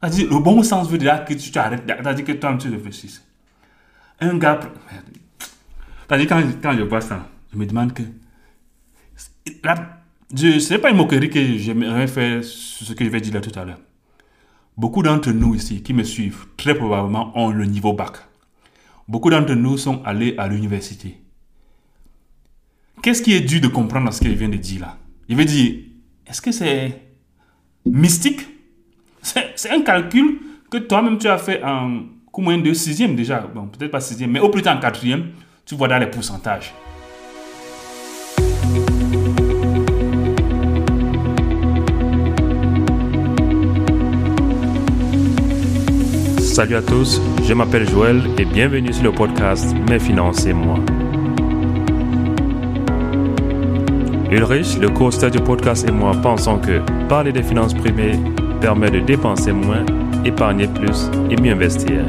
C'est-à-dire, le bon sens veut dire que tu t'arrêtes, c'est-à-dire que toi tu réfléchisses. Un gars, c'est-à-dire quand, quand je vois ça, je me demande que, là, ce n'est pas une moquerie que j'aimerais faire sur ce que je vais dire là tout à l'heure. Beaucoup d'entre nous ici qui me suivent, très probablement ont le niveau bac. Beaucoup d'entre nous sont allés à l'université. Qu'est-ce qui est dû de comprendre dans ce qu'il vient de dire là? Il veut dire, est-ce que c'est mystique? C'est un calcul que toi-même tu as fait en coup moins de sixième déjà. Bon, peut-être pas sixième, mais au plus tard en quatrième, tu vois dans les pourcentages. Salut à tous, je m'appelle Joël et bienvenue sur le podcast Mes finances et moi. Ulrich, le co du podcast et moi pensons que parler des finances privées permet de dépenser moins, épargner plus et mieux investir.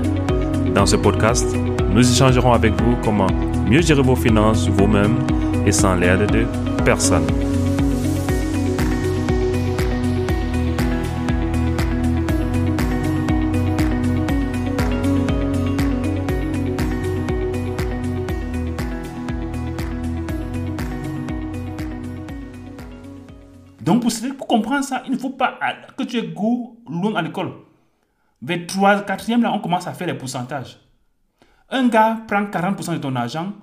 Dans ce podcast, nous échangerons avec vous comment mieux gérer vos finances vous-même et sans l'aide de personne. Comprendre ça, il ne faut pas que tu aies goût loin à l'école. Vers 3, 4e, là, on commence à faire les pourcentages. Un gars prend 40% de ton argent.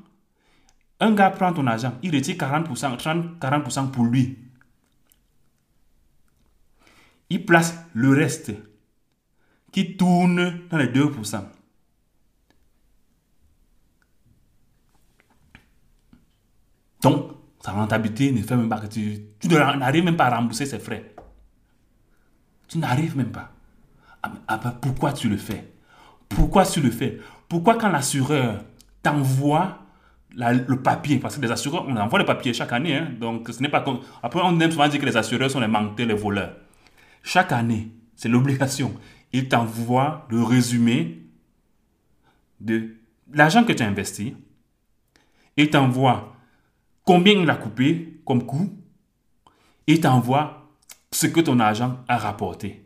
Un gars prend ton argent. Il retire 40%, 30, 40% pour lui. Il place le reste qui tourne dans les 2%. Donc, sa rentabilité ne fait même pas que tu, tu n'arrives même pas à rembourser ses frais. Tu n'arrives même pas. Ah, ah, bah, pourquoi tu le fais? Pourquoi tu le fais? Pourquoi quand l'assureur t'envoie le papier, parce que les assureurs, on envoie le papier chaque année, hein, donc ce n'est pas comme... Après, on aime souvent dire que les assureurs sont les menteurs, les voleurs. Chaque année, c'est l'obligation. Ils t'envoient le résumé de l'argent que tu as investi. Ils t'envoient combien il a coupé comme coût? Et t'envoie ce que ton agent a rapporté.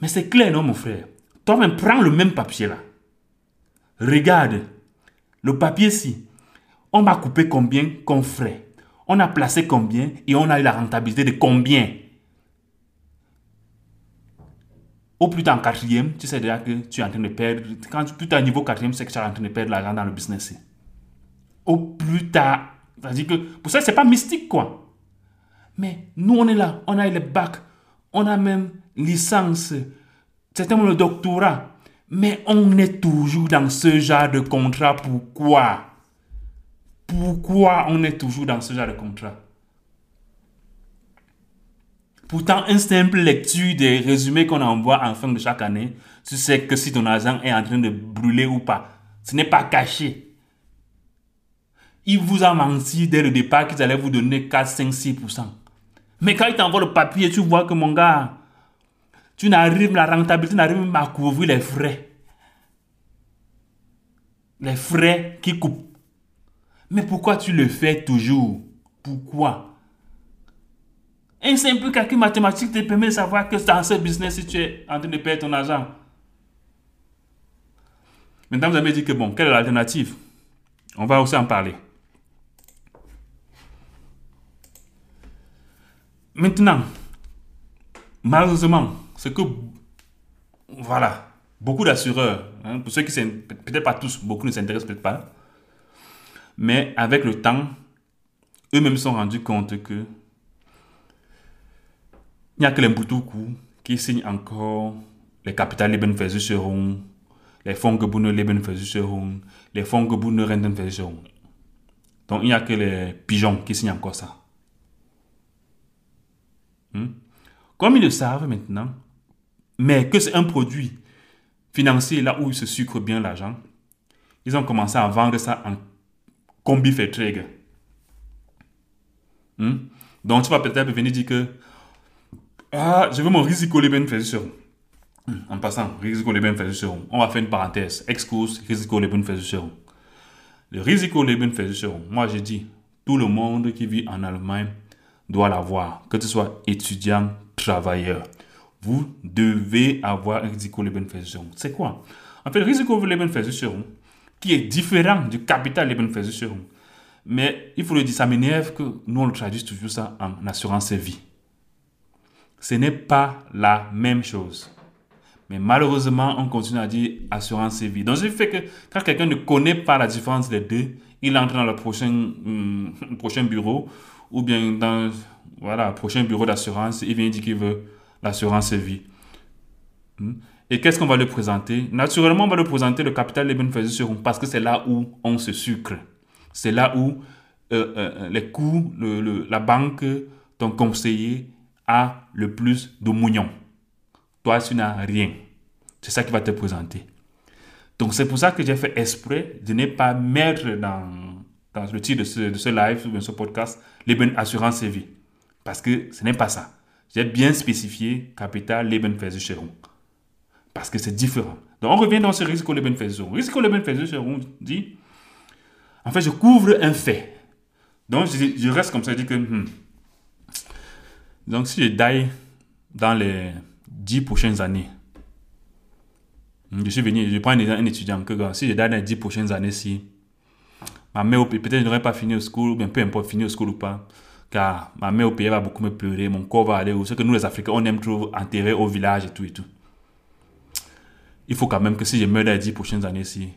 Mais c'est clair, non, mon frère? Toi-même, prends le même papier là. Regarde, le papier-ci, on m'a coupé combien comme frais? On a placé combien et on a eu la rentabilité de combien? Au plus tard en quatrième, tu sais déjà que tu es en train de perdre. Quand tu es à niveau quatrième, c'est que tu es en train de perdre l'argent dans le business. Au plus tard c'est-à-dire que pour ça, c'est pas mystique, quoi. Mais nous, on est là, on a le bac, on a même licence, certainement le doctorat. Mais on est toujours dans ce genre de contrat. Pourquoi? Pourquoi on est toujours dans ce genre de contrat? Pourtant, une simple lecture des résumés qu'on envoie en fin de chaque année, tu sais que si ton argent est en train de brûler ou pas. Ce n'est pas caché. Il vous a menti dès le départ qu'ils allaient vous donner 4, 5, 6%. Mais quand il t'envoie le papier, tu vois que mon gars, tu n'arrives, la rentabilité n'arrive même à couvrir les frais. Les frais qui coupent. Mais pourquoi tu le fais toujours? Pourquoi? Un simple calcul mathématique te permet de savoir que dans ce business, si tu es en train de perdre ton argent. Maintenant, vous avez dit que bon, quelle est l'alternative? On va aussi en parler. Maintenant, malheureusement, ce que, voilà, beaucoup d'assureurs, hein, pour ceux qui peut-être pas tous, beaucoup ne s'intéressent peut-être pas, mais avec le temps, eux-mêmes se sont rendus compte que il n'y a que les Mbutuku qui signent encore les capitales Lebenversicherung, les fonds Gebunde Lebenversicherung, les fonds Gebunde Rentenversicherung. Donc il n'y a que les pigeons qui signent encore ça. Hmm? Comme ils le savent maintenant, mais que c'est un produit financier là où ils se sucrent bien l'argent, ils ont commencé à vendre ça en combi verträge. Hmm? Donc tu vas peut-être venir dire que ah, je veux mon risiko Lebensversicherung. Hmm. En passant, risiko Lebensversicherung. On va faire une parenthèse. Excuse, risiko Lebensversicherung. Le risiko Lebensversicherung, moi j'ai dit, tout le monde qui vit en Allemagne doit l'avoir, que tu sois étudiant, travailleur. vous devez avoir un Risikolebenversicherung. C'est quoi? En fait, le Risikolebenversicherung, qui est différent du capital Lebenversicherung, mais il faut le dire, ça m'énerve que nous on le traduise toujours ça en assurance vie. Ce n'est pas la même chose. Mais malheureusement, on continue à dire assurance vie. Donc, ce fait que quand quelqu'un ne connaît pas la différence des deux, il entre dans le prochain, hum, prochain bureau ou bien dans voilà, prochain bureau d'assurance, il vient dire qu'il veut l'assurance vie. Hum. Et qu'est-ce qu'on va lui présenter? Naturellement, on va lui présenter le capital des bénéfices parce que c'est là où on se sucre. C'est là où euh, euh, les coûts, le, la banque, ton conseiller a le plus de mougnon. Toi, tu n'as rien. C'est ça qui va te présenter. Donc, c'est pour ça que j'ai fait esprit de ne pas mettre dans, dans le titre de ce, de ce live ou de ce podcast les bonnes assurances vie. Parce que ce n'est pas ça. J'ai bien spécifié capital Lebenversicherung. Parce que c'est différent. Donc, on revient dans ce risque Lebenversicherung. Risque Lebenversicherung dit, en fait, je couvre un fait. Donc, je, reste comme ça, je dis que, hmm. donc si je die dans les dix prochaines années, je suis venu, je prends un, étudiant, que si je dans les dix prochaines années, si ma mère, peut-être je n'aurais pas fini au school, ou bien peu importe, fini au school ou pas, car ma mère au pays va beaucoup me pleurer, mon corps va aller où, ce que nous les Africains, on aime trop enterrer au village et tout et tout. Il faut quand même que si je meurs dans les dix prochaines années, si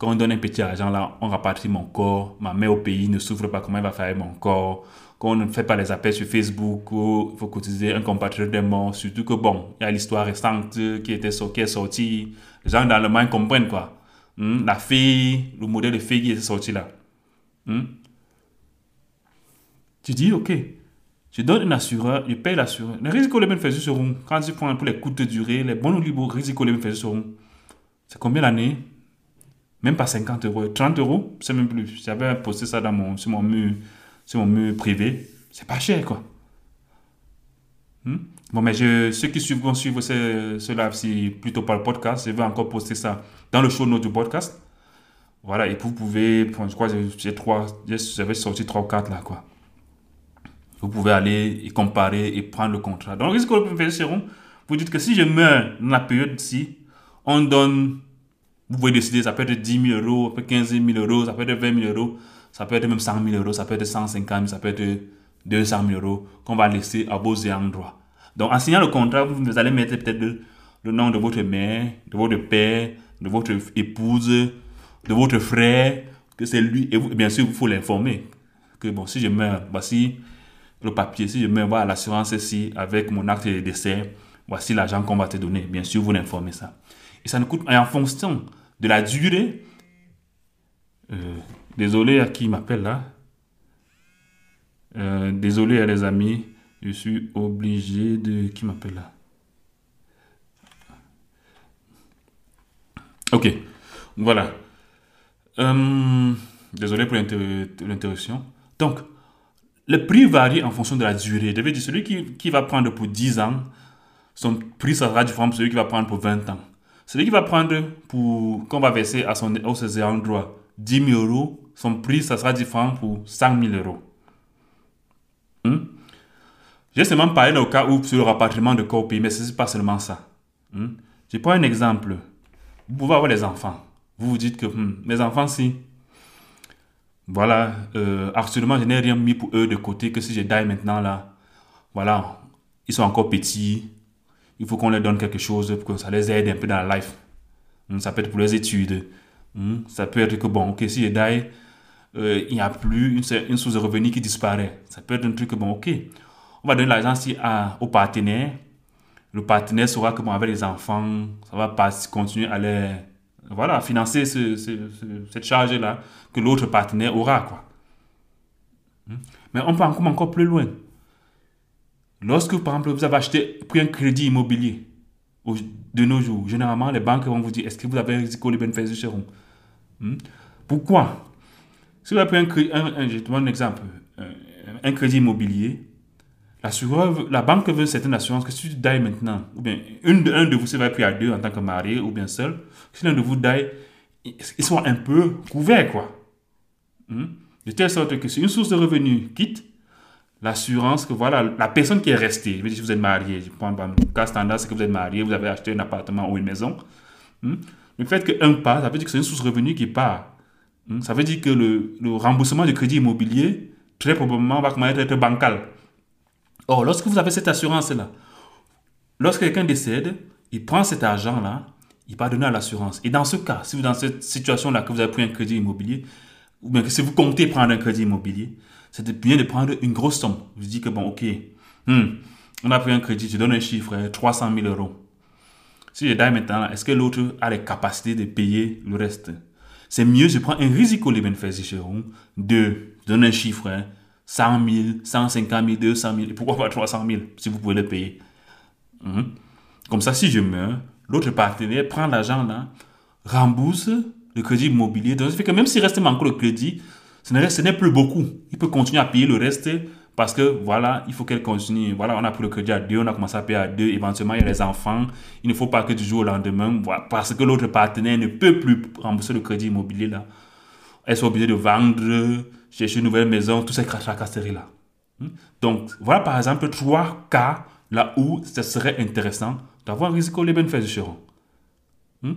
quand on donne un petit argent là, on rapatrie mon corps, ma mère au pays ne souffre pas, comment elle va faire mon corps, quand on ne fait pas les appels sur Facebook, il faut cotiser un compatriote des morts, surtout que bon, il y a l'histoire récente qui, était, est sortie, les gens dans le monde comprennent quoi. Hmm? La fille, le modèle de fille qui est sorti là. Hmm? Tu dis, ok, je donne un assureur, je paye l'assureur. Les risques les seront, quand tu prends pour les coûts de durée, les bons libres risques les bénéfices seront, c'est combien l'année? Même pas 50 euros. 30 euros, c'est même plus. J'avais posté ça dans mon, sur, mon mur, sur mon mur privé. C'est pas cher, quoi. Hmm? Bon, mais je, ceux qui suivent, vont suivre ce, ce live plutôt par le podcast. Je vais encore poster ça dans le show notes du podcast. Voilà, et vous pouvez, je crois, j'ai trois, j'avais sorti trois ou quatre là, quoi. Vous pouvez aller et comparer et prendre le contrat. Donc, risque de préférence vous dites que si je meurs dans la période-ci, on donne, vous pouvez décider, ça peut être 10 000 euros, ça peut être 15 000 euros, ça peut être 20 000 euros, ça peut être même 100 000 euros, ça peut être 150 000, ça peut être 200 000 euros qu'on va laisser à vos ayants droit. Donc, en signant le contrat, vous allez mettre peut-être le, le, nom de votre mère, de votre père, de votre épouse, de votre frère, que c'est lui. Et, bien sûr, il faut l'informer que bon, si je meurs, voici le papier, si je mets voilà, l'assurance ici avec mon acte de décès, voici l'argent qu'on va te donner. Bien sûr, vous l'informez ça. Et ça nous coûte, en fonction de la durée, euh, désolé à qui m'appelle là. Euh, désolé à les amis, je suis obligé de... Qui m'appelle là Ok, voilà. Euh, désolé pour l'interruption. Donc, le prix varie en fonction de la durée. Je veux dire, celui qui, qui va prendre pour 10 ans, son prix sera différent de celui qui va prendre pour 20 ans. Celui qui va prendre pour, qu'on va verser à son, au ses droit 10 000 euros, son prix, ça sera différent pour 5 000 euros. Hmm? J'ai seulement parlé au cas où sur le rapatriement de corps mais ce n'est pas seulement ça. Hmm? Je prends un exemple. Vous pouvez avoir des enfants. Vous vous dites que hmm, mes enfants, si voilà, euh, actuellement, je n'ai rien mis pour eux de côté que si je die maintenant là, voilà, ils sont encore petits, il faut qu'on leur donne quelque chose pour que ça les aide un peu dans la life. Hmm, ça peut être pour les études. Hmm, ça peut être que, bon, ok, si je die, euh, il n'y a plus une, source de revenus qui disparaît. Ça peut être un truc bon, ok, on va donner l'argent au partenaire. Le partenaire saura bon, avec les enfants, ça va pas continuer à les voilà, financer cette charge-là que l'autre partenaire aura. Quoi. Hmm? Mais on peut encore plus loin. Lorsque, par exemple, vous avez acheté, pris un crédit immobilier de nos jours, généralement, les banques vont vous dire est-ce que vous avez un risque de bénéfice hmm? Pourquoi? Si vous avez pris un, donne un exemple, un crédit immobilier, la banque veut certaines assurances que si tu die maintenant, ou bien une de, un de vous se va pris à deux en tant que marié, ou bien seul, si l'un de vous die, ils sont un peu couverts, quoi. Hmm? De telle sorte que si une source de revenus quitte, l'assurance que voilà, la personne qui est restée, je veux dire, si vous êtes marié, je prends le cas standard, c'est que vous êtes marié, vous avez acheté un appartement ou une maison. Hmm? Le fait qu'un part, ça veut dire que c'est une source de revenu qui part. Hmm? Ça veut dire que le, remboursement du crédit immobilier, très probablement, va commencer à être bancal. Or, lorsque vous avez cette assurance-là, lorsque quelqu'un décède, il prend cet argent-là, il va donner à l'assurance. Et dans ce cas, si vous dans cette situation-là que vous avez pris un crédit immobilier, ou bien que si vous comptez prendre un crédit immobilier, c'est bien de prendre une grosse somme. Vous dites que bon, ok, hmm, on a pris un crédit, je donne un chiffre, 300 000 euros. Si je dis maintenant, est-ce que l'autre a les capacités de payer le reste? C'est mieux, je prends un risque les bénéfices de, je donne un chiffre, 100 000, 150 000, 200 000, et pourquoi pas 300 000 si vous pouvez le payer. Hmm. Comme ça, si je meurs, l'autre partenaire prend l'argent là, rembourse le crédit immobilier. Donc, ça fait que même s'il reste encore le crédit, ce n'est plus beaucoup. Il peut continuer à payer le reste parce que voilà, il faut qu'elle continue. Voilà, on a pris le crédit à deux, on a commencé à payer à deux. Éventuellement, il y a les enfants. Il ne faut pas que du jour au lendemain, parce que l'autre partenaire ne peut plus rembourser le crédit immobilier là, elle soit obligée de vendre, chercher une nouvelle maison, tout ces tracasseries là. Hmm? Donc, voilà par exemple trois cas là où ce serait intéressant d'avoir un risque les bénéfices hmm?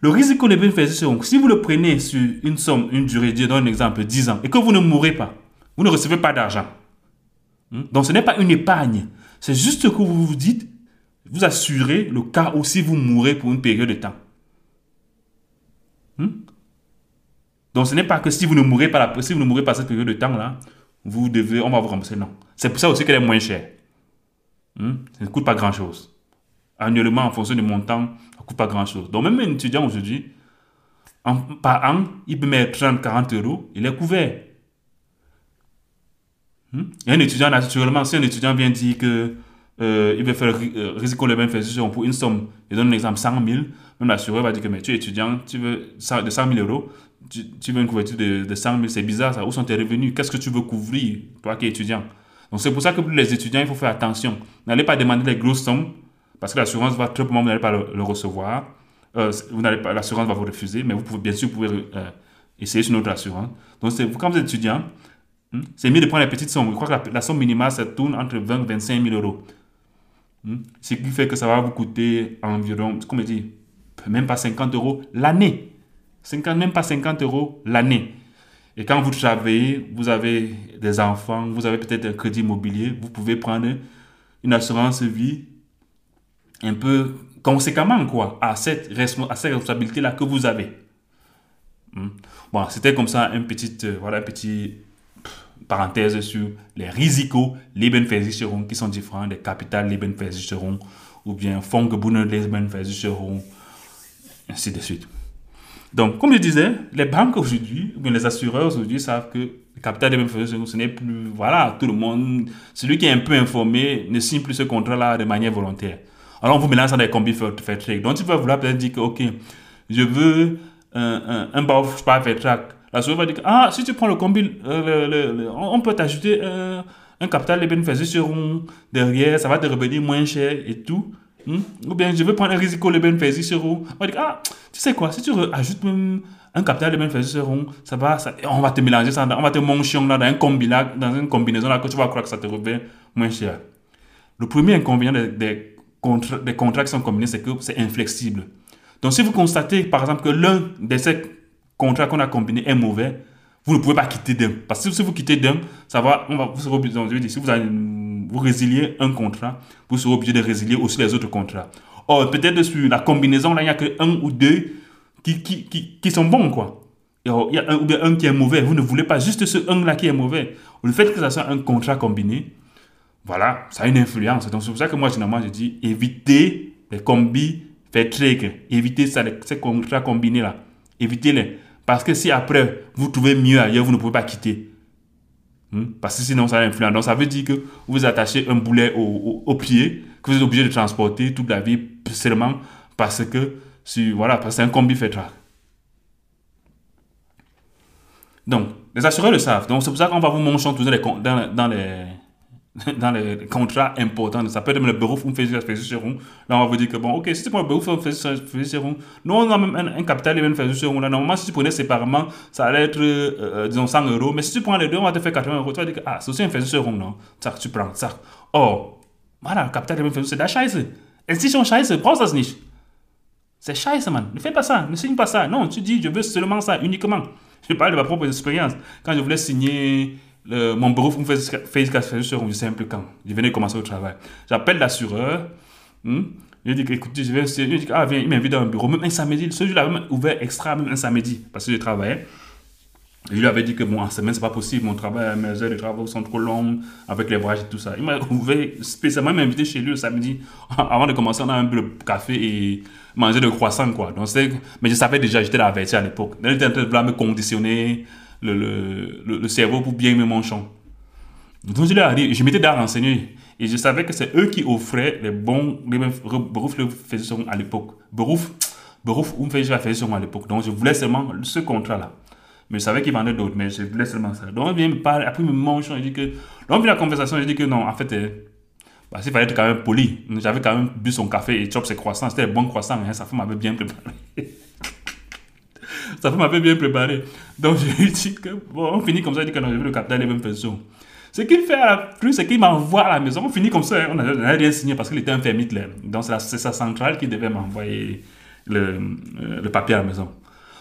Le risque les bénéfices si vous le prenez sur une somme, une durée, je donne un exemple, 10 ans, et que vous ne mourrez pas, vous ne recevez pas d'argent. Hmm? Donc ce n'est pas une épargne. C'est juste que vous vous dites, vous assurez le cas où si vous mourrez pour une période de temps. Hmm? Donc ce n'est pas que si vous ne mourrez pas, si vous ne mourrez pas cette période de temps là, vous devez, on va vous rembourser. Non. C'est pour ça aussi qu'elle est moins chère. Hmm? Ça ne coûte pas grand chose. Annuellement, en fonction du montant, pas grand chose. Donc même un étudiant aujourd'hui, par an, il peut mettre 30, 40 euros, il est couvert. Hmm? Un étudiant, naturellement, si un étudiant vient dire que euh, il veut faire euh, risque les bénéfices pour une somme, il donne un exemple 100 000, même l'assureur va dire que mais tu es étudiant, tu veux de 100 000 euros, tu, veux une couverture de, de 100 000, c'est bizarre ça. Où sont tes revenus? Qu'est-ce que tu veux couvrir, toi qui es étudiant? Donc c'est pour ça que pour les étudiants, il faut faire attention. N'allez pas demander les grosses sommes, parce que l'assurance va très probablement, vous n'allez pas le, recevoir. Euh, vous n'allez pas, l'assurance va vous refuser, mais vous pouvez bien sûr vous pouvez essayer sur notre assurance. Donc quand vous êtes étudiant, Hmm? C'est mieux de prendre la petite somme. Je crois que la, somme minimale, ça tourne entre 20 et 25 000 euros. Hmm? Ce qui fait que ça va vous coûter environ, comme je dis, même pas 50 euros l'année. 50, même pas 50 euros l'année. Et quand vous travaillez, vous avez des enfants, vous avez peut-être un crédit immobilier, vous pouvez prendre une assurance vie un peu conséquemment quoi, à cette, responsabilité-là que vous avez. Hmm? Bon, c'était comme ça un petit, euh, voilà, parenthèse sur les risques Lebensversicherung qui sont différents des capital Lebensversicherung ou bien Fondsgebundene Lebensversicherung, ainsi de suite. Donc, comme je disais, les banques aujourd'hui, ou bien les assureurs aujourd'hui savent que le capital Lebensversicherung, ce n'est plus, voilà, tout le monde, celui qui est un peu informé ne signe plus ce contrat-là de manière volontaire. Alors, on vous mélange dans des combis fait trade. Donc, tu vas vouloir peut-être dire que, OK, je veux un, un, un faire track la souris va dire ah, si tu prends le combi, euh, on peut t'ajouter un capital, les bénéfices seront derrière, ça va te revenir moins cher et tout. Hmm? Ou bien je veux prendre un risque, les bénéfices seront. On va dire ah, tu sais quoi, si tu ajoutes même un capital, les bénéfices seront, ça va, ça, on va te mélanger ça, on va te manger là, dans, un combi, là, dans une combinaison là que tu vas croire que ça te revient moins cher. Le premier inconvénient des, des, contrats, des contrats qui sont combinés, c'est que c'est inflexible. Donc si vous constatez par exemple que l'un de ces contrat qu'on a combiné est mauvais, vous ne pouvez pas quitter d'un. Parce que si vous quittez d'un, ça va, on va, vous serez obligé, si résiliez un contrat, vous serez obligé de résilier aussi les autres contrats. Or, peut-être sur la combinaison, là, il n'y a que un ou deux qui, qui, qui, qui sont bons, quoi. il y a un ou bien un qui est mauvais. Vous ne voulez pas juste ce un-là qui est mauvais. Le fait que ça soit un contrat combiné, voilà, ça a une influence. Donc, c'est pour ça que moi, généralement, je dis évitez les combis, faites trick, évitez ça, ces contrats combinés-là. Évitez-les. Parce que si après, vous trouvez mieux ailleurs, vous ne pouvez pas quitter. Hmm? Parce que sinon, ça influence. Donc, ça veut dire que vous attachez un boulet au, pied, que vous êtes obligé de transporter toute la vie seulement parce que, si, voilà, c'est un combi fait Donc, les assureurs le savent. Donc, c'est pour ça qu'on va vous montrer dans, dans les, dans les contrats importants, ça peut être même le on fait versicherung. Là, on va vous dire que, bon, ok, si tu prends le on fait versicherung, nous, on a même un, capital et même versicherung. Là, normalement, si tu prenais séparément, ça allait être, euh, euh, disons, 100 euros. Mais si tu prends les deux, on va te faire 80 euros. Tu vas dire que, ah, c'est aussi un versicherung, non? Ça, tu prends, ça. Oh, voilà, le capital et même versicherung, c'est la scheiße. Institution scheiße, brauchst das nicht. C'est scheiße, man. Ne fais pas ça, ne signe pas ça. Non, tu dis, je veux seulement ça, uniquement. Je parle de ma propre expérience. Quand je voulais signer le, mon bureau me fait fait sur un simple quand. Je venais commencer au travail. J'appelle l'assureur. Hmm? Je dis écoute, je vais, je dis, ah, viens, il m'invite dans un bureau, même un samedi. Ce jour-là, même ouvert extra, même un samedi, parce que je travaillais. je lui avais dit que bon, en semaine, c'est pas possible, mon travail, mes heures de travail sont trop longues, avec les voyages et tout ça. Il m'a ouvert, spécialement m'invité chez lui le samedi. Avant de commencer, on a un peu de café et manger de croissants, quoi. Donc, mais je savais déjà, j'étais averti à l'époque. Il était en train de me conditionner, le, le, le, cerveau pour bien aimer mon chant. Donc je leur dit, je m'étais déjà renseigné et je savais que c'est eux qui offraient les bons, Berouf le faisait à l'époque. Berouf, Berouf ou me faisait à l'époque. Donc je voulais seulement ce contrat-là. Mais je savais qu'il vendait d'autres, mais je voulais seulement ça. Donc on vient me parler, après me mange, je dis que, donc la conversation, je dis que non, en fait, euh, bah, il fallait être quand même poli. J'avais quand même bu son café et chop ses croissants. C'était bon croissant, hein, sa femme m'avait bien préparé. Ça m'avait bien préparé. Donc, je lui dis que, bon, on finit comme ça, il dit que non, je veux le capital les mêmes personnes. Ce qu'il fait à la plus, c'est qu'il m'envoie à la maison. On finit comme ça, on n'a rien signé parce qu'il était un fermite. Donc, c'est sa centrale qui devait m'envoyer le, euh, le, papier à la maison.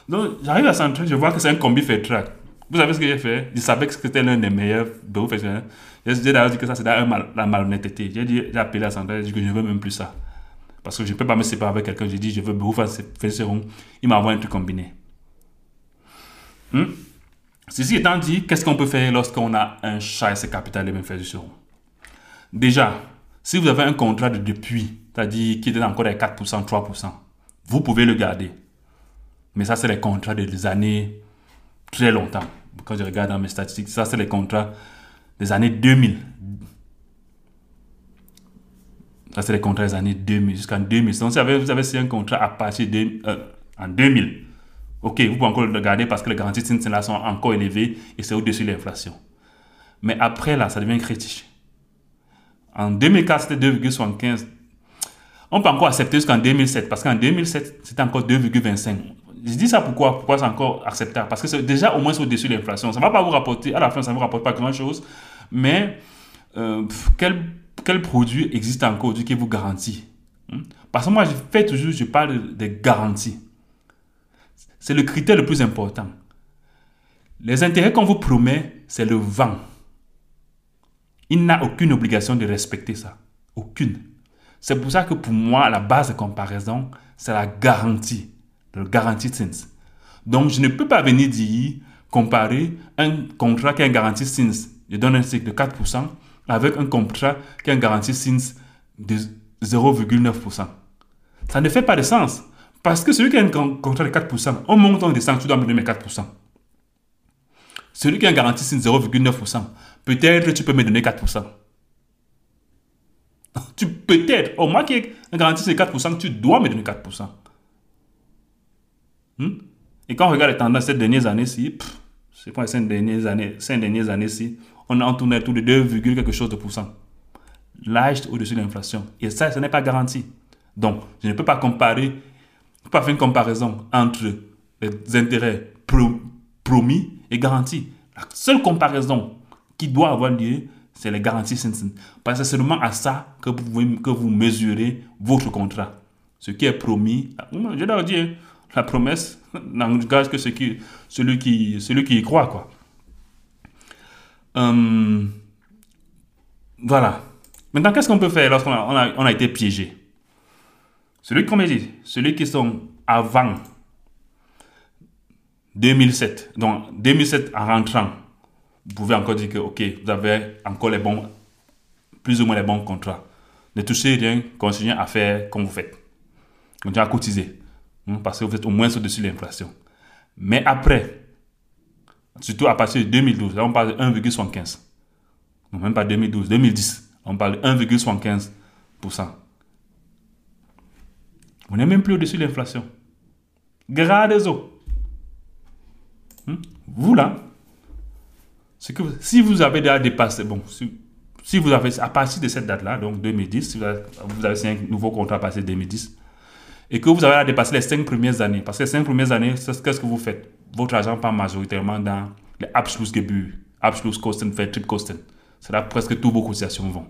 Donc, j'arrive à la centrale, je vois que c'est un combi fait track. Vous savez ce que j'ai fait? Je savais que c'était l'un des meilleurs bureaux professionnels. J'ai d'ailleurs dit que ça, c'était la malhonnêteté. J'ai appelé la centrale, j'ai dit que je ne veux même plus ça. Parce que je ne peux pas me séparer avec quelqu'un. J'ai dit, je veux bureau faire Il m'envoie un truc combiné. Hmm? Ceci étant dit, qu'est-ce qu'on peut faire lorsqu'on a un capital et même faire du seront Déjà, si vous avez un contrat de depuis, c'est-à-dire qui est encore à 4%, 3%, vous pouvez le garder. Mais ça, c'est les contrats des années très longtemps. Quand je regarde dans mes statistiques, ça, c'est les contrats des années 2000. Ça, c'est les contrats des années 2000 jusqu'en 2000. Donc, vous avez, vous un contrat à partir de, euh, en 2000, Ok, vous pouvez encore le garder parce que les garanties de là sont encore élevées et c'est au-dessus de l'inflation. Mais après, là, ça devient critique. En 2004, c'était 2,75. On peut encore accepter jusqu'en 2007 parce qu'en 2007, c'était encore 2,25. Je dis ça pourquoi? Pourquoi c'est encore acceptable? Parce que c'est déjà au moins au-dessus de l'inflation. Ça ne va pas vous rapporter, à la fin, ça ne vous rapporte pas grand-chose. Mais euh, quel, quel produit existe encore qui vous garantit? Hmm? Parce que moi, je fais toujours, je parle de garanties. C'est le critère le plus important. Les intérêts qu'on vous promet, c'est le vent. Il n'a aucune obligation de respecter ça. Aucune. C'est pour ça que pour moi, la base de comparaison, c'est la garantie. Le guaranteed since. Donc, je ne peux pas venir dire, comparer un contrat qui a un garantie since, je donne un cycle de 4%, avec un contrat qui a un garantie since de 0,9%. Ça ne fait pas de sens. Parce que celui qui a un contrat de 4%, on monte, on descend, tu dois me donner 4%. Celui qui a un garantie 0,9%, peut-être tu peux me donner 4%. Tu peut-être, au moins qui a un garantie de 4%, tu dois me donner 4%. Hmm? Et quand on regarde les tendances ces dernières années-ci, c'est pas les cinq dernières années, cinq dernières années-ci, on a tourné autour de 2, quelque chose de pourcent. L'âge au-dessus de l'inflation. Et ça, ce n'est pas garanti. Donc, je ne peux pas comparer faut pas faire une comparaison entre les intérêts promis et garantis. La seule comparaison qui doit avoir lieu, c'est les garanties Simpson. Parce que c'est seulement à ça que vous, que vous mesurez votre contrat. Ce qui est promis, je dois dire, la promesse n'engage que celui, qui, celui qui y croit. Quoi. Hum, voilà. Maintenant, qu'est-ce qu'on peut faire lorsqu'on a, on a été piégé? Celui, comme dit, qui sont avant 2007, donc 2007 en rentrant, vous pouvez encore dire que, ok, vous avez encore les bons, plus ou moins les bons contrats. Ne touchez rien, continuez à faire comme vous faites. Continuez à cotiser, hein, parce que vous êtes au moins au-dessus de l'inflation. Mais après, surtout à partir de 2012, là on parle de 1,75. Non, même pas 2012, 2010, on parle de 1,75%. On n'est même plus au-dessus de l'inflation. Grades eaux. Hmm? Vous là, que si vous avez déjà dépassé, bon, si vous avez, à partir de cette date-là, donc 2010, si vous avez, vous avez un nouveau contrat à partir de 2010, et que vous avez à dépasser les 5 premières années, parce que les 5 premières années, qu'est-ce que vous faites? Votre argent part majoritairement dans les Abschlussgebühr, Abschlusskosten, Vertriebskosten. C'est là presque toutes vos cotisations vont.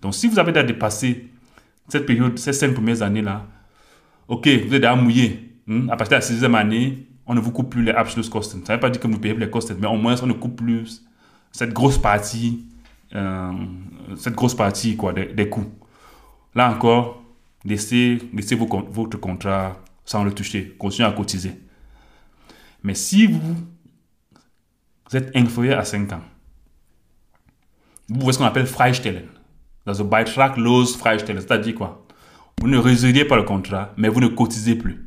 Donc, si vous avez déjà dépassé cette période, ces 5 premières années-là, ok, vous êtes déjà mouillé. hmm, À partir de la sixième année, on ne vous coupe plus les Abschlusskosten. Ça ne veut pas dire que vous payez les kosten, mais au moins on ne coupe plus cette grosse partie, euh, cette grosse partie quoi, des, coûts. Là encore, laissez, laissez votre contrat sans le toucher. Continuez à cotiser. Mais si vous, vous êtes inférieur à 5 ans, vous pouvez ce qu'on appelle Freistellen. Dans un Beitrag los Freistellen. C'est-à-dire quoi? Vous ne résiliez pas le contrat, mais vous ne cotisez plus.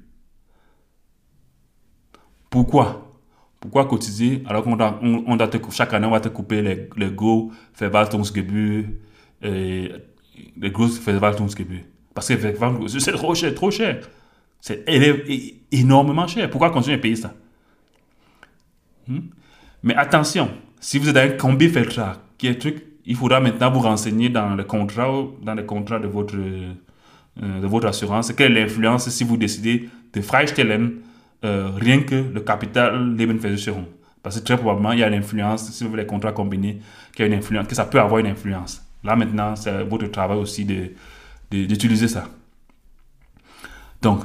Pourquoi? Pourquoi cotiser alors qu'on doit, on, on doit te, chaque année, on va te couper les, les gros Verwaltungsgebühr, et les grosses Verwaltungsgebühr. Parce que c'est trop cher, trop cher. C'est énormément cher. Pourquoi continuer à payer ça? Hmm? Mais attention, si vous êtes dans un Kombi-Vertrag, qui est un truc, il faudra maintenant vous renseigner dans le contrat, dans le contrat de votre, euh, de votre assurance, quelle est l'influence si vous décidez de freistellen euh, rien que le capital Lebensversicherung. Parce que très probablement, il y a l'influence, si vous voulez les contrats combinés, qu'il y a une influence, que ça peut avoir une influence. Là maintenant, c'est votre travail aussi de, de- d'utiliser ça. Donc,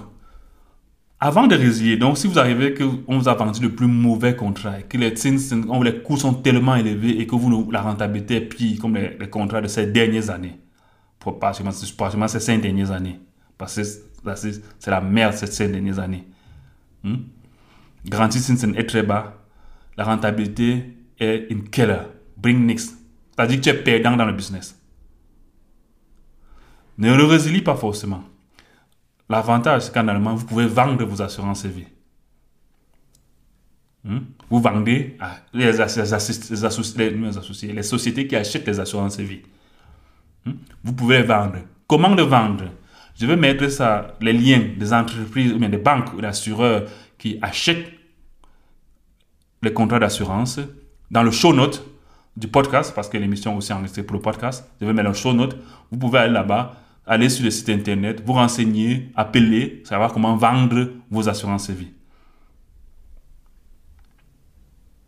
avant de résilier, donc si vous arrivez qu'on vous a vendu le plus mauvais contrat, que les, coûts sont tellement élevés et que vous, la rentabilité est pire comme les contrats de ces dernières années, pour ces cinq dernières années, parce que c'est la merde ces cinq dernières années. Hmm? Garantie Zinsen est très bas, la rentabilité est une killer, bring nix. C'est-à-dire que tu es perdant dans le business. Ne le résilie pas forcément. L'avantage, c'est qu'en allemand, vous pouvez vendre vos assurances vie. Hmm? Vous vendez à les, les les- les associés, les sociétés qui achètent les assurances vie. Hmm? Vous pouvez vendre. Comment le vendre? Je vais mettre ça, les liens des entreprises, ou des banques ou d'assureurs qui achètent les contrats d'assurance dans le show note du podcast, parce que l'émission aussi enregistrée pour le podcast. Je vais mettre le show note. Vous pouvez aller là-bas, aller sur le site internet, vous renseigner, appeler, savoir comment vendre vos assurances vie.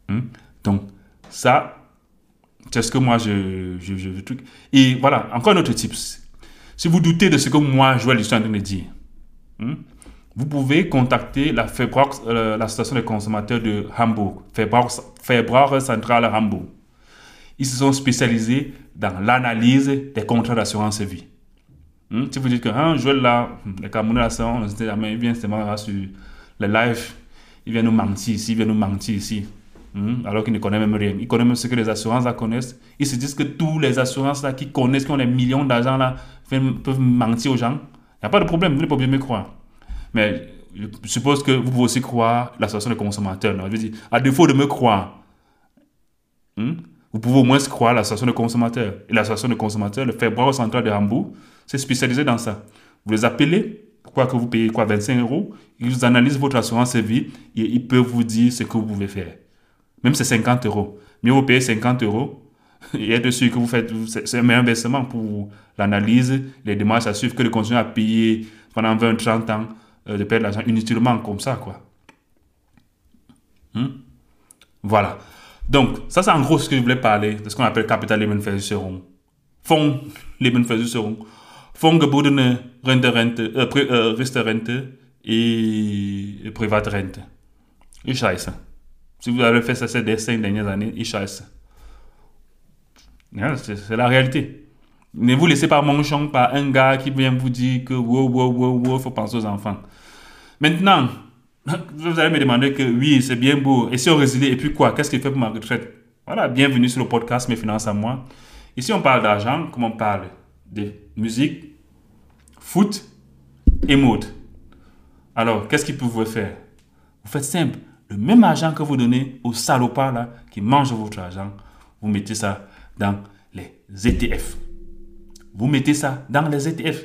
Hmm? Donc, ça, c'est ce que moi je, je, je, truc. Et voilà, encore un autre tips. Si vous doutez de ce que moi, Joël, je suis en train de dire, hmm, vous pouvez contacter la Febrox, euh, l'association des consommateurs de Hambourg, Febrox, Febrox Centrale Hambourg. Ils se sont spécialisés dans l'analyse des contrats d'assurance vie. Hmm, Si vous dites que hein, Joël là, hmm, les Camerounais là, sont- on se dit, ah, mais il vient seulement sur les lives, il vient nous mentir ici, il vient nous mentir ici. Hmm, alors qu'il ne connaît même rien. Il connaît même ce que les assurances là connaissent. Ils se disent que tous les assurances là qui connaissent, qui ont des millions d'argent là, peuvent mentir aux gens. Il n'y a pas de problème, vous n'êtes pas obligé de me croire. Mais je suppose que vous pouvez aussi croire l'association des consommateurs. Je veux dire, à défaut de me croire, hmm, vous pouvez au moins croire l'association des consommateurs. Et l'association des consommateurs, le Février central de Hambourg, c'est spécialisé dans ça. Vous les appelez, quoi que vous payez quoi, 25 euros, ils analysent votre assurance vie et ils peuvent vous dire ce que vous pouvez faire. Même c'est 50 euros. Mieux vous payez 50 euros et être sûr que vous faites, c'est un meilleur investissement pour l'analyse, les démarches à suivre que de continuer à payer pendant 20, 30 ans, euh, de perdre l'argent inutilement comme ça, quoi. Hmm? Voilà. Donc, ça, c'est en gros ce que je voulais parler de ce qu'on appelle Capital Lebensversicherung. Fonds Lebensversicherung. Fondgebundene Renterente, äh, Pri- äh, Riester-Rente et, et Privatrente. Ich scheiße. Si vous avez fait ça ces cinq dernières années, ich scheiße. Hein, C'est la réalité. Ne vous laissez pas manchon par un gars qui vient vous dire que wow, wow, wow, wow, faut penser aux enfants. Maintenant, vous allez me demander que oui, c'est bien beau. Et si on résilie, et puis quoi? Qu'est-ce qu'il fait pour ma retraite? Voilà, bienvenue sur le podcast Mes finances à moi. Ici, on parle d'argent, comme on parle de musique, foot et mode. Alors, qu'est-ce qu'il peut vous faire? Vous faites simple. Le même argent que vous donnez aux salopards là, qui mangent votre argent, vous mettez ça dans les ETF. Vous mettez ça dans les ETF.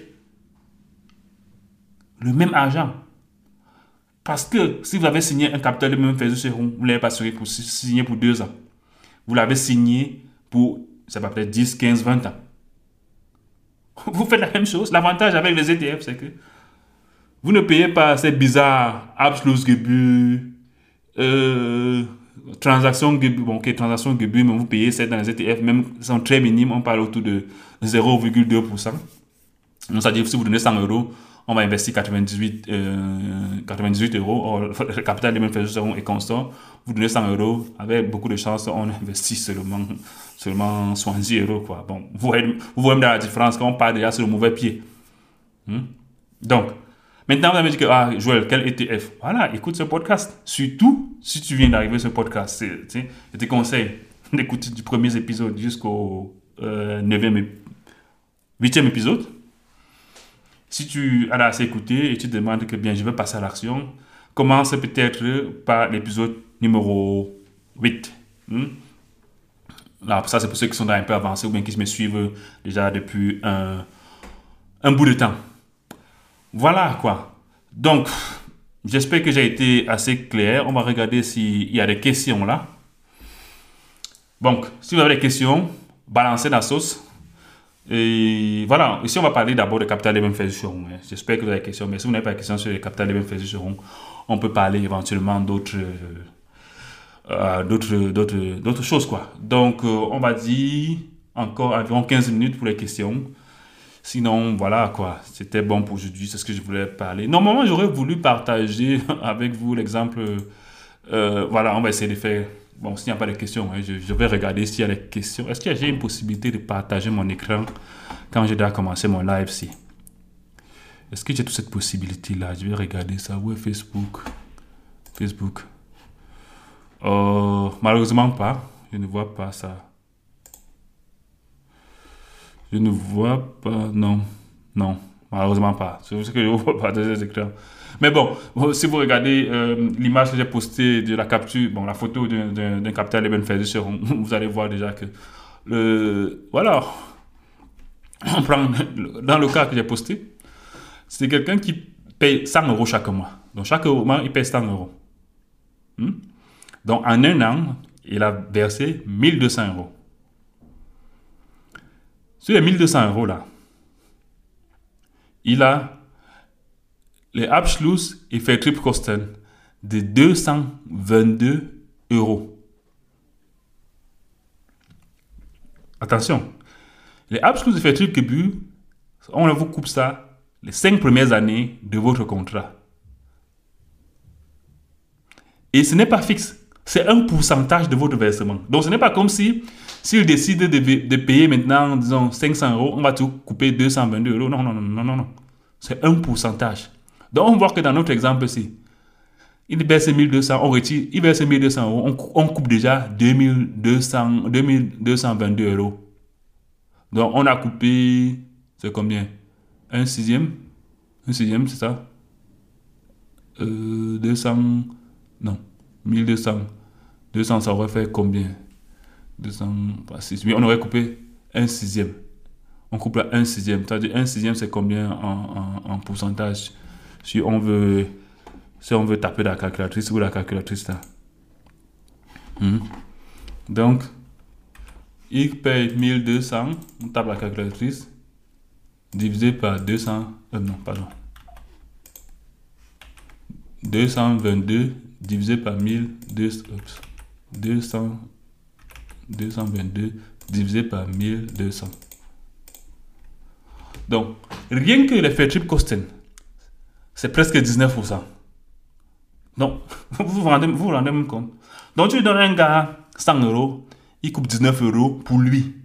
Le même argent. Parce que si vous avez signé un capital de même fait vous ne l'avez pas signé pour, deux ans. Vous l'avez signé pour c'est pas peut-être 10, 15, 20 ans. Vous faites la même chose. L'avantage avec les ETF, c'est que vous ne payez pas ces bizarres Abschlussgebühr, euh, transactions bon, transactions mais vous payez c'est dans les ETF, même sont très minimes, on parle autour de 0,2%. Donc, ça veut dire si vous donnez 100 euros, on va investir 98, euh, 98 euros, le capital mêmes seront est constant. Vous donnez 100 euros, avec beaucoup de chance, on investit seulement, seulement 70 euros. Quoi. Bon, vous voyez, voyez dans la différence quand on part déjà sur le mauvais pied. Hmm? Donc, maintenant, vous allez me dire que, ah, Joël, quel ETF Voilà, écoute ce podcast. Surtout, si tu viens d'arriver ce podcast, je te conseille d'écouter du premier épisode jusqu'au euh, 9e, 8e épisode. Si tu as assez écouté et tu te demandes que bien je vais passer à l'action, commence peut-être par l'épisode numéro 8. Hmm? ça, c'est pour ceux qui sont un peu avancés ou bien qui me suivent déjà depuis un bout de temps. Voilà quoi. Donc, j'espère que j'ai été assez clair. On va regarder s'il y a des questions là. Donc, si vous avez des questions, balancez la sauce. Et voilà, ici on va parler d'abord de capital des mêmes J'espère que vous avez des questions, mais si vous n'avez pas de questions sur les capital des mêmes on peut parler éventuellement d'autres euh, d'autres choses. quoi. Donc, euh, on va dire encore environ 15 minutes pour les questions. Sinon, voilà quoi, c'était bon pour aujourd'hui, c'est ce que je voulais parler. Normalement, j'aurais voulu partager avec vous l'exemple. Euh, voilà, on va essayer de faire Bon, s'il n'y a pas de questions, hein, je, vais regarder s'il y a des questions. Est-ce que j'ai une possibilité de partager mon écran quand j'ai déjà commencé mon live ci Est-ce que j'ai toute cette possibilité-là? Je vais regarder ça. Où est Facebook? Facebook. Euh, malheureusement pas. Je ne vois pas ça. Je ne vois pas. Non. Non. Malheureusement pas. C'est ce que je ne vois pas de ces. Mais bon, si vous regardez euh, l'image que j'ai postée de la capture, bon, la photo d'un capital Eben sur vous allez voir déjà que le, voilà, on prend, dans le cas que j'ai posté, c'est quelqu'un qui paye 100 euros chaque mois. Donc chaque mois, il paye 100 euros. Hmm? Donc en un an, il a versé 1200 euros. Sur les 1200 euros là, il a les Abschluss et Vertriebskosten de 222 euros. Attention, les Abschluss et Vertriebsgebühr, on vous coupe ça les cinq premières années de votre contrat. Et ce n'est pas fixe, c'est un pourcentage de votre versement. Donc ce n'est pas comme si, s'il décide de, payer maintenant, disons, 500 euros, on va tout couper 222 euros. Non, non, non, non, non, non. C'est un pourcentage. Donc on voit que dans notre exemple ici, il verse 1200, on retire, il verse 1200 euros, on, coupe déjà 2200, 2222 euros. Donc on a coupé, c'est combien? Un sixième? Un sixième, c'est ça? Euh, 200, non, 1200. 200, ça aurait combien? 200, pas 6, on aurait coupé un sixième. On coupe là un sixième. C'est-à-dire un sixième, c'est combien en, en pourcentage? Si on veut, si on veut taper la calculatrice ou la calculatrice là. Hmm? Donc, il paye 1200, on tape la calculatrice, divisé par 200, euh, non, pardon. 222 divisé par 1200, 200, 222 divisé par 1200. Donc, rien que les trip Kosten, c'est presque 19%. Donc, vous vous rendez, vous, rendez même compte. Donc, tu donnes un gars 100 euros, il coupe 19 euros pour lui.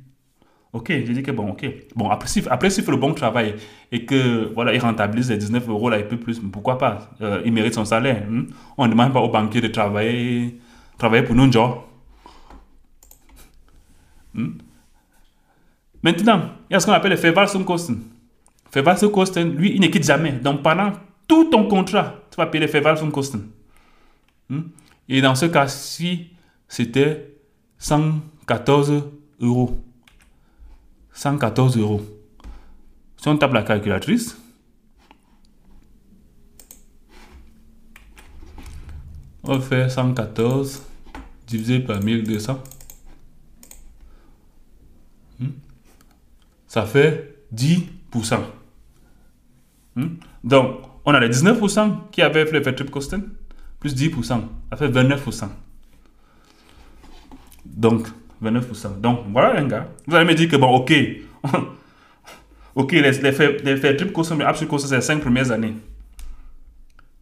Ok, j'ai dit que bon, ok. Bon, après, s'il après, fait le bon travail et que, voilà, il rentabilise les 19 euros là, il peut plus, pourquoi pas? Euh, Il mérite son salaire. Hein? On ne demande pas au banquier de travailler, travailler pour nous, genre. Hmm? Maintenant, il y a ce qu'on appelle le Verwaltungskosten. Verwaltungskosten, lui, il ne quitte jamais. Donc, pendant tout ton contrat, tu vas payer les Verwaltungskosten. Hmm? Et dans ce cas-ci, c'était 114 euros. 114 euros. Si on tape la calculatrice, on fait 114 divisé par 1200. Ça fait 10%. Hmm? Donc, on a les 19% qui avaient fait le trip costing, plus 10%, ça fait 29%. Donc, 29%. Donc, voilà les gars. Vous allez me dire que, bon, ok, ok, les, les, faits, les faits trip costing, absolu costing, c'est les 5 premières années.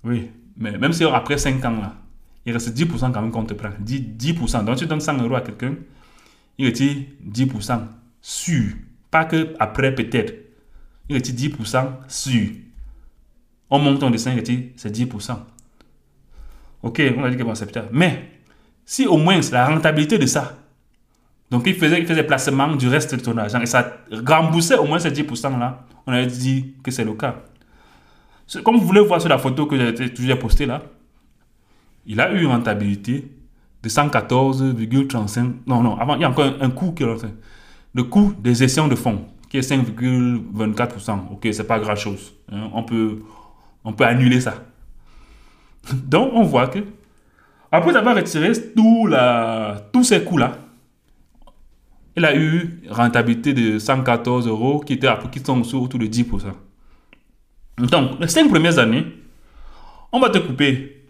Oui, mais même si après 5 ans, là, il reste 10% quand même qu'on te prend. 10%. 10%. Donc, tu donnes 100 euros à quelqu'un, il retire 10% sûr. Pas que après peut-être. Il retire 10% sûr. On monte ton dessin, il retire, c'est 10%. Ok, on a dit que c'est peut-être. Mais, si au moins la rentabilité de ça, donc il faisait, il faisait placement du reste de ton argent et ça remboursait au moins ces 10% là, on avait dit que c'est le cas. Comme vous voulez voir sur la photo que j'ai postée là, il a eu une rentabilité de 114,35. Non, non, avant, il y a encore un, coût qui est Le coût des gestions de fonds, qui est 5,24%. Ok, c'est pas grand chose. Hein. on, peut, on peut annuler ça. Donc, on voit que, après avoir retiré tout la, tous ces coûts-là, il a eu rentabilité de 114 euros qui, était, qui sont autour de 10%. Donc, les 5 premières années, on va te couper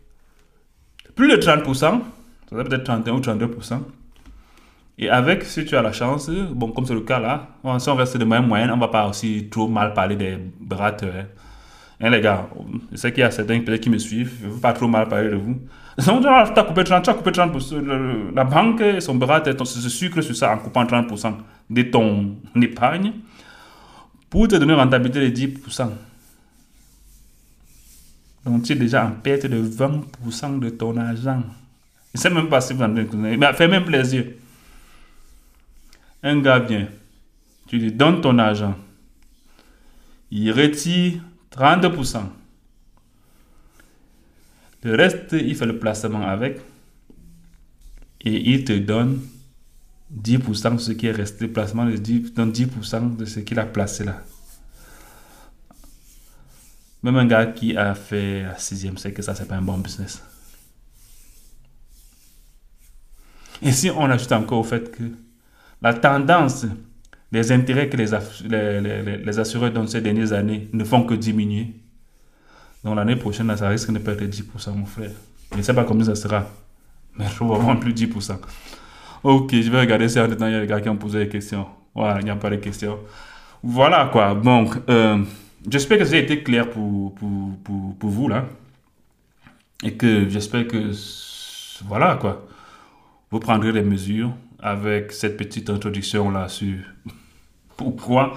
plus de 30%, ça peut-être 31 ou 32%. Et avec, si tu as la chance, bon, comme c'est le cas là, si on reste de moyenne moyenne, on va pas aussi trop mal parler des brateurs. Hein, les gars, je sais qu'il y a certains qui me suivent, je ne veux pas trop mal parler de vous. Donc, tu as coupé 30, tu as coupé 30%. La banque, son bras, se sucre sur ça en coupant 30% de ton épargne pour te donner une rentabilité de 10%. Donc, tu es déjà en perte de 20% de ton argent. Je ne sais même pas si vous en avez fait même plaisir. Un gars vient, tu lui donnes ton argent. Il retire 30%. Le reste, il fait le placement avec. Et il te donne 10% de ce qui est resté. Placement de 10, donne 10% de ce qu'il a placé là. Même un gars qui a fait la sixième sait que ça, c'est pas un bon business. Et si on ajoute encore au fait que la tendance des intérêts que les, les, les, assureurs dans ces dernières années ne font que diminuer, donc l'année prochaine, ça risque de perdre 10%, mon frère. Je ne sais pas combien ça sera, mais probablement plus 10%. Ok, je vais regarder si en temps il y a des gars qui ont posé des questions. Voilà, il n'y a pas de questions. Voilà quoi. Donc, euh, j'espère que a été clair pour, pour, pour, pour, vous là. Et que j'espère que, voilà quoi, vous prendrez des mesures avec cette petite introduction là sur pourquoi,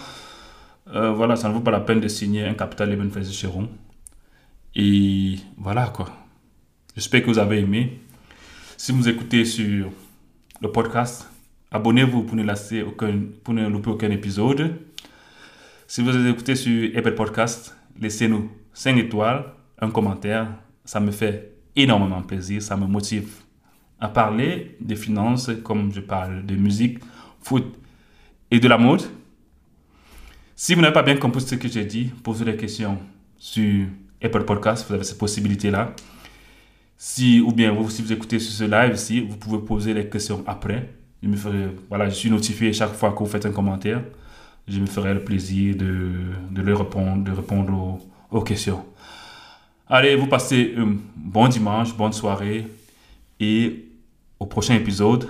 euh, voilà, ça ne vaut pas la peine de signer un capital Eben Chéron. Et voilà quoi. J'espère que vous avez aimé. Si vous écoutez sur le podcast, abonnez-vous pour ne, lasser aucun, pour ne louper aucun épisode. Si vous écoutez sur Apple Podcast, laissez-nous 5 étoiles, un commentaire. Ça me fait énormément plaisir, ça me motive à parler des finances comme je parle de musique, foot et de la mode. Si vous n'avez pas bien compris ce que j'ai dit, posez des questions sur Apple Podcast, vous avez cette possibilité-là. Si, ou bien si vous écoutez sur ce live ici, vous pouvez poser les questions après. Je, me ferai, voilà, je suis notifié chaque fois que vous faites un commentaire je me ferai le plaisir de, de leur répondre, de répondre aux, questions. Allez, vous passez un bon dimanche, bonne soirée et au prochain épisode,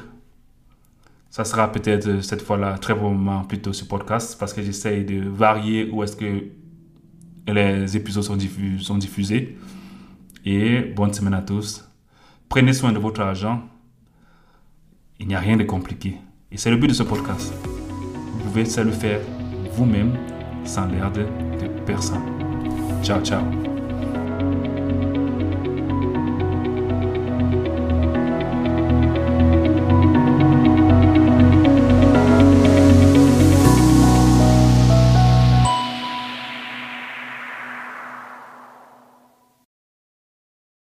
ça sera peut-être cette fois-là très probablement plutôt ce podcast parce que j'essaye de varier où est-ce que les épisodes sont, diffusés. Et bonne semaine à tous. Prenez soin de votre argent. Il n'y a rien de compliqué. Et c'est le but de ce podcast pouvez ça le faire vous-même sans l'aide de personne. Ciao, ciao.